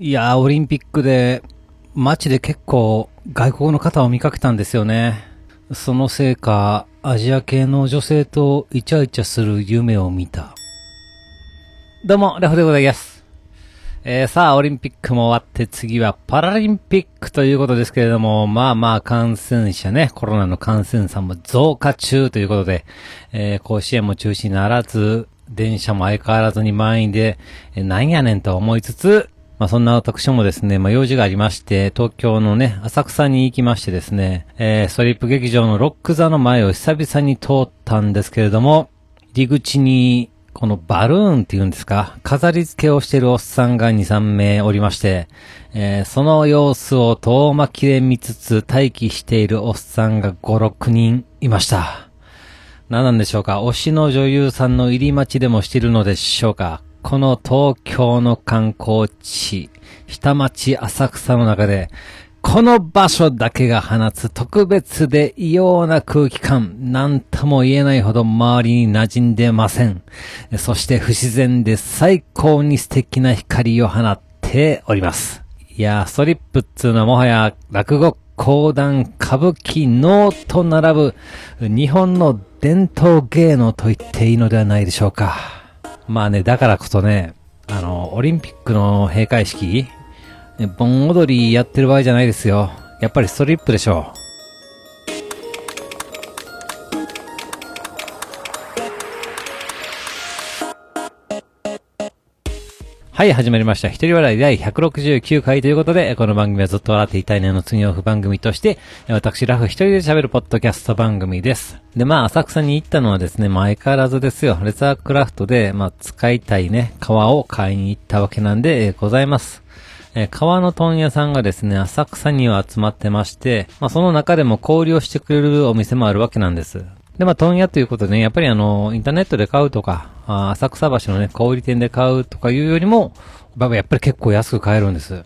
いやー、オリンピックで、街で結構外国の方を見かけたんですよね。そのせいか、アジア系の女性とイチャイチャする夢を見た。どうも、ラフでございます。えー、さあ、オリンピックも終わって次はパラリンピックということですけれども、まあまあ感染者ね、コロナの感染者も増加中ということで、えー、甲子園も中止にならず、電車も相変わらずに満員で、えーなんやねんと思いつつ、まあそんな私もですね、まあ用事がありまして、東京のね、浅草に行きましてですね、えー、ストリップ劇場のロック座の前を久々に通ったんですけれども、入り口に、このバルーンっていうんですか、飾り付けをしているおっさんが2、3名おりまして、えーその様子を遠巻きで見つつ待機しているおっさんが5、6人いました。何なんでしょうか？推しの女優さんの入り待ちでもしているのでしょうか？この東京の観光地、下町浅草の中で、この場所だけが放つ特別で異様な空気感、なんとも言えないほど周りに馴染んでません。そして不自然で最高に素敵な光を放っております。いやー、ストリップっつうのはもはや落語、講談、歌舞伎、能と並ぶ日本の伝統芸能と言っていいのではないでしょうか。まあね、だからこそね、あの、オリンピックの閉会式、ね盆踊りやってる場合じゃないですよ。やっぱりストリップでしょう。はい、始まりました。一人笑い第169回ということで、この番組はずっと笑っていたいねの次オフ番組として、私ラフ一人で喋るポッドキャスト番組です。で、まあ、浅草に行ったのはですね、まあ、相変わらずですよ。レザークラフトで、まあ、使いたいね、革を買いに行ったわけなんで、えーございます。えー革の問屋さんがですね、浅草には集まってまして、まあ、その中でも小売りをしてくれるお店もあるわけなんです。で、まあ、問屋ということでね、やっぱりあの、インターネットで買うとか、あ浅草橋のね、小売店で買うとかいうよりも、やっぱやっぱり結構安く買えるんです。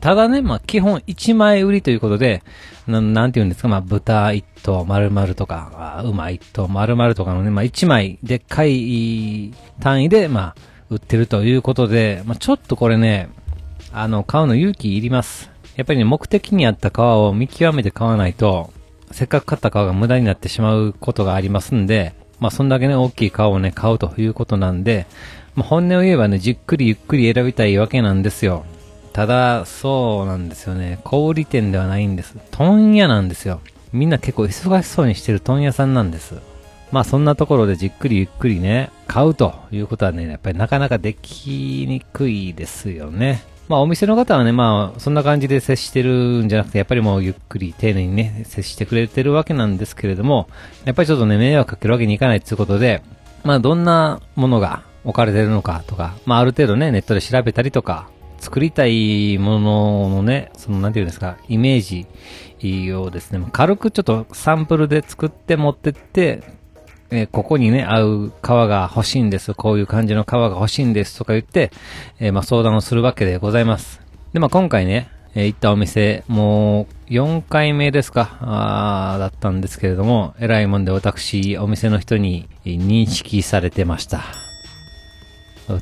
ただね、まあ、基本1枚売りということで、ななんて言うんですか、まあ、豚1頭丸々とか、あ馬1頭丸々とかのね、まあ、1枚でっかい単位で、まあ、売ってるということで、まあ、ちょっとこれね、あの、買うの勇気いります。やっぱりね、目的に合った革を見極めて買わないと、せっかく買った革が無駄になってしまうことがありますんで、まあ、そんだけね、大きい革をね、買うということなんで、まあ、本音を言えばね、じっくりゆっくり選びたいわけなんですよ。ただ、そうなんですよね。小売店ではないんです。問屋なんですよ。みんな結構忙しそうにしてる問屋さんなんです。まあそんなところでじっくりゆっくりね、買うということはね、やっぱりなかなかできにくいですよね。まあお店の方はね、まあそんな感じで接してるんじゃなくて、やっぱりもうゆっくり丁寧にね、接してくれてるわけなんですけれども、やっぱりちょっとね、迷惑かけるわけにいかないっていうことで、まあどんなものが置かれてるのかとか、まあある程度ね、ネットで調べたりとか、作りたいもののね、そのなんていうんですか、イメージをですね、軽くちょっとサンプルで作って持ってって、えーここにね、合う革が欲しいんです。こういう感じの革が欲しいんです。とか言って、えーまあ相談をするわけでございます。で、まあ今回ね、えー行ったお店、もう4回目ですか、あーだったんですけれども、偉いもんで私、お店の人に認識されてました。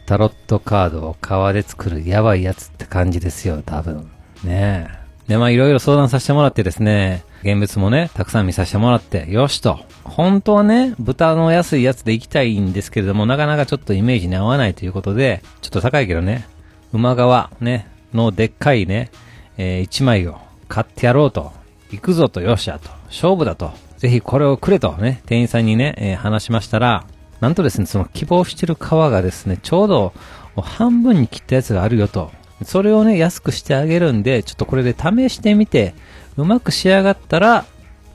タロットカードを革で作るやばいやつって感じですよ、多分。ねえ。で、まあいろいろ相談させてもらってですね、現物もね、たくさん見させてもらって、よしと。本当はね、豚の安いやつで行きたいんですけれども、なかなかちょっとイメージに合わないということで、ちょっと高いけどね、馬側ね、のでっかいね、えー一枚を買ってやろうと。行くぞと、よっしゃと。勝負だと。ぜひこれをくれとね、店員さんにね、えー話しましたら、なんとですね、その希望してる皮がですね、ちょうど半分に切ったやつがあるよと。それをね、安くしてあげるんで、ちょっとこれで試してみて、うまく仕上がったら、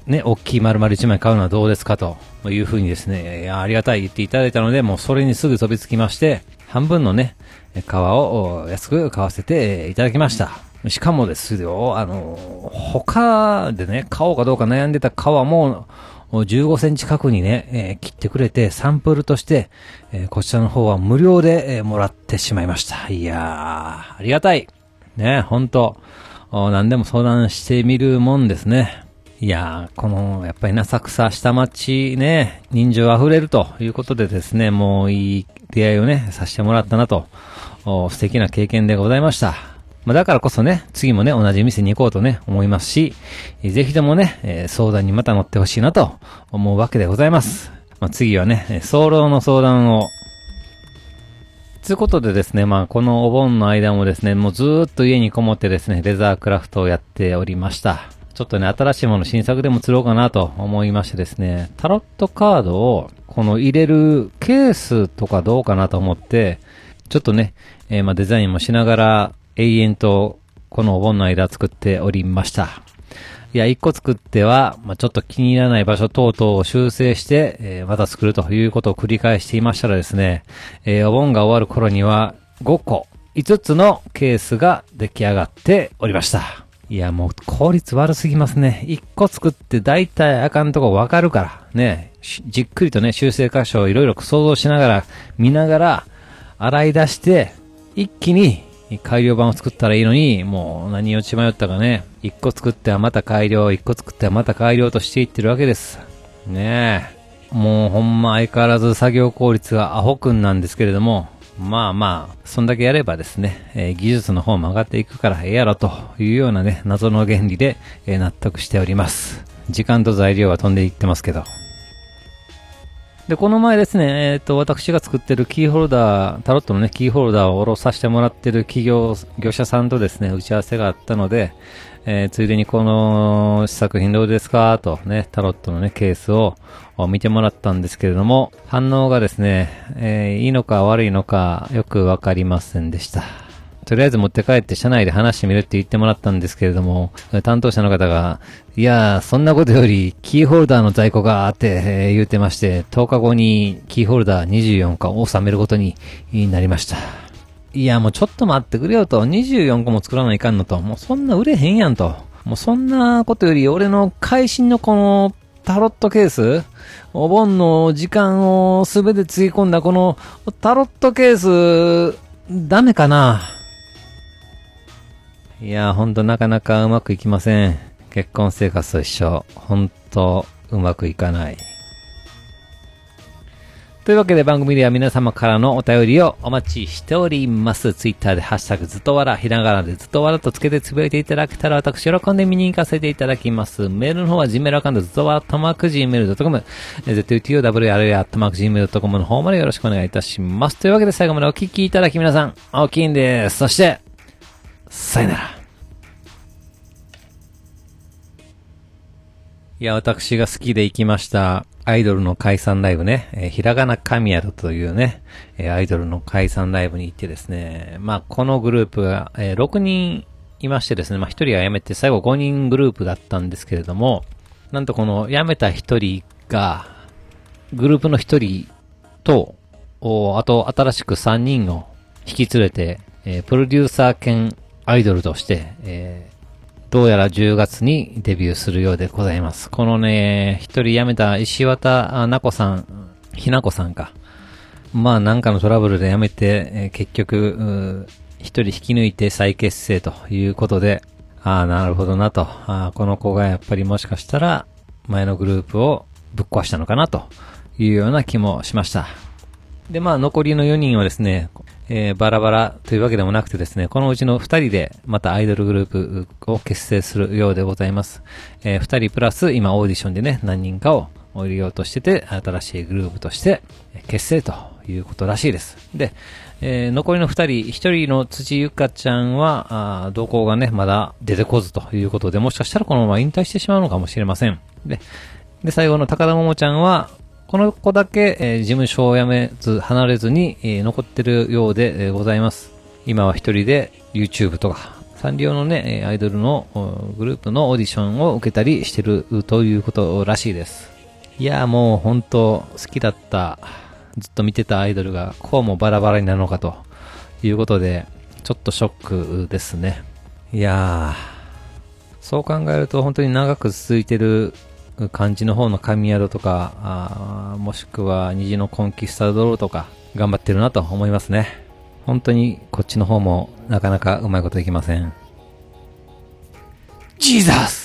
ね、大きい丸々1枚買うのはどうですかというふうにですね、ありがたい言っていただいたので、もうそれにすぐ飛びつきまして、半分のね、皮を安く買わせていただきました。しかもですよ、あの、他でね、買おうかどうか悩んでた皮も、15センチ角にね、えー切ってくれて、サンプルとして、えーこちらの方は無料で、えーもらってしまいました。いやー、ありがたい。ね、ほんと、何でも相談してみるもんですね。いやー、この、やっぱりな浅草下町ね、人情溢れるということでですね、もういい出会いをね、させてもらったなと、素敵な経験でございました。まあ、だからこそね、次もね、同じ店に行こうとね、思いますし、ぜひともね、えー、相談にまた乗ってほしいなと思うわけでございます。まあ、次はね、早漏の相談をつうことでですね、まあ、このお盆の間もですね、もうずーっと家にこもってですね、レザークラフトをやっておりました。ちょっとね、新しいもの新作でも釣ろうかなと思いましてですね、タロットカードを、この入れるケースとかどうかなと思って、ちょっとね、えー、まあデザインもしながら、永遠とこのお盆の間作っておりました。いや、一個作っては、まあ、ちょっと気に入らない場所等々を修正して、えー、また作るということを繰り返していましたらですね、えー、お盆が終わる頃には5個、5つのケースが出来上がっておりました。いや、もう効率悪すぎますね。1個作って大体あかんとこわかるから、ね、じっくりとね、修正箇所をいろいろ想像しながら、見ながら、洗い出して、一気に改良版を作ったらいいのに、もう何を血迷ったかね、一個作ってはまた改良、一個作ってはまた改良としていってるわけです。ねえ。もうほんま相変わらず作業効率がアホくんなんですけれども、まあまあ、そんだけやればですね、えー、技術の方も上がっていくからええやろというようなね、謎の原理で、えー、納得しております。時間と材料は飛んでいってますけど。で、この前ですね、えっ、ー、と、私が作ってるキーホルダー、タロットのね、キーホルダーを下ろさせてもらってる企業、業者さんとですね、打ち合わせがあったので、えー、ついでにこの試作品どうですかとね、タロットのね、ケースを見てもらったんですけれども、反応がですね、えー、いいのか悪いのかよくわかりませんでした。とりあえず持って帰って社内で話してみるって言ってもらったんですけれども、担当者の方が、いやー、そんなことより、キーホルダーの在庫があって、えー、言ってまして、10日後にキーホルダー24個を収めることになりました。いや、もうちょっと待ってくれよと、24個も作らないかんのと、もうそんな売れへんやんと。もうそんなことより、俺の会心のこのタロットケースお盆の時間をすべてつぎ込んだこのタロットケース、ダメかないやほんとなかなかうまくいきません。結婚生活と一緒。ほんとうまくいかない。というわけで番組では皆様からのお便りをお待ちしております。ツイッターでハッシュタグずっとわら、ひらがなでずっとわらとつけてつぶやいていただけたら私喜んで見に行かせていただきます。メールの方は Gmail アカウントずっとわらとマーク Gmail.com、zutowr アットマーク Gmail.com の方までよろしくお願いいたします。というわけで最後までお聞きいただき皆さん、大きいんです。そして、さよなら。いや、私が好きで行きました、アイドルの解散ライブね、えー、ひらがな神宿というね、えー、アイドルの解散ライブに行ってですね、まあ、このグループが、えー、6人いましてですね、まあ、1人は辞めて最後5人グループだったんですけれども、なんとこの辞めた1人が、グループの1人と、あと新しく3人を引き連れて、えー、プロデューサー兼アイドルとして、えー、どうやら10月にデビューするようでございます。このね、一人辞めた石渡奈子さん、ひなこさんか。まあなんかのトラブルで辞めて、えー、結局、一人引き抜いて再結成ということで、ああ、なるほどなと。この子がやっぱりもしかしたら前のグループをぶっ壊したのかなというような気もしました。で、まあ残りの4人はですね、えー、バラバラというわけでもなくてですね、このうちの2人でまたアイドルグループを結成するようでございます。えー、2人プラス今オーディションでね、何人かを入れようとしてて、新しいグループとして結成ということらしいです。で、えー、残りの2人、1人の辻ゆかちゃんは、あ動向がね、まだ出てこずということで、もしかしたらこのまま引退してしまうのかもしれません。で、で、最後の高田桃ちゃんは、この子だけ、えー、事務所を辞めず、離れずに、えー、残ってるようで、えー、ございます。今は一人で YouTube とか、サンリオのね、アイドルのグループのオーディションを受けたりしてるということらしいです。いやもう本当好きだった、ずっと見てたアイドルがこうもバラバラになるのかということで、ちょっとショックですね。いやー、そう考えると本当に長く続いてる漢字の方の神宿とか、もしくは虹のコンキスタドローとか、頑張ってるなと思いますね。本当にこっちの方もなかなかうまいこといきません。ジーザス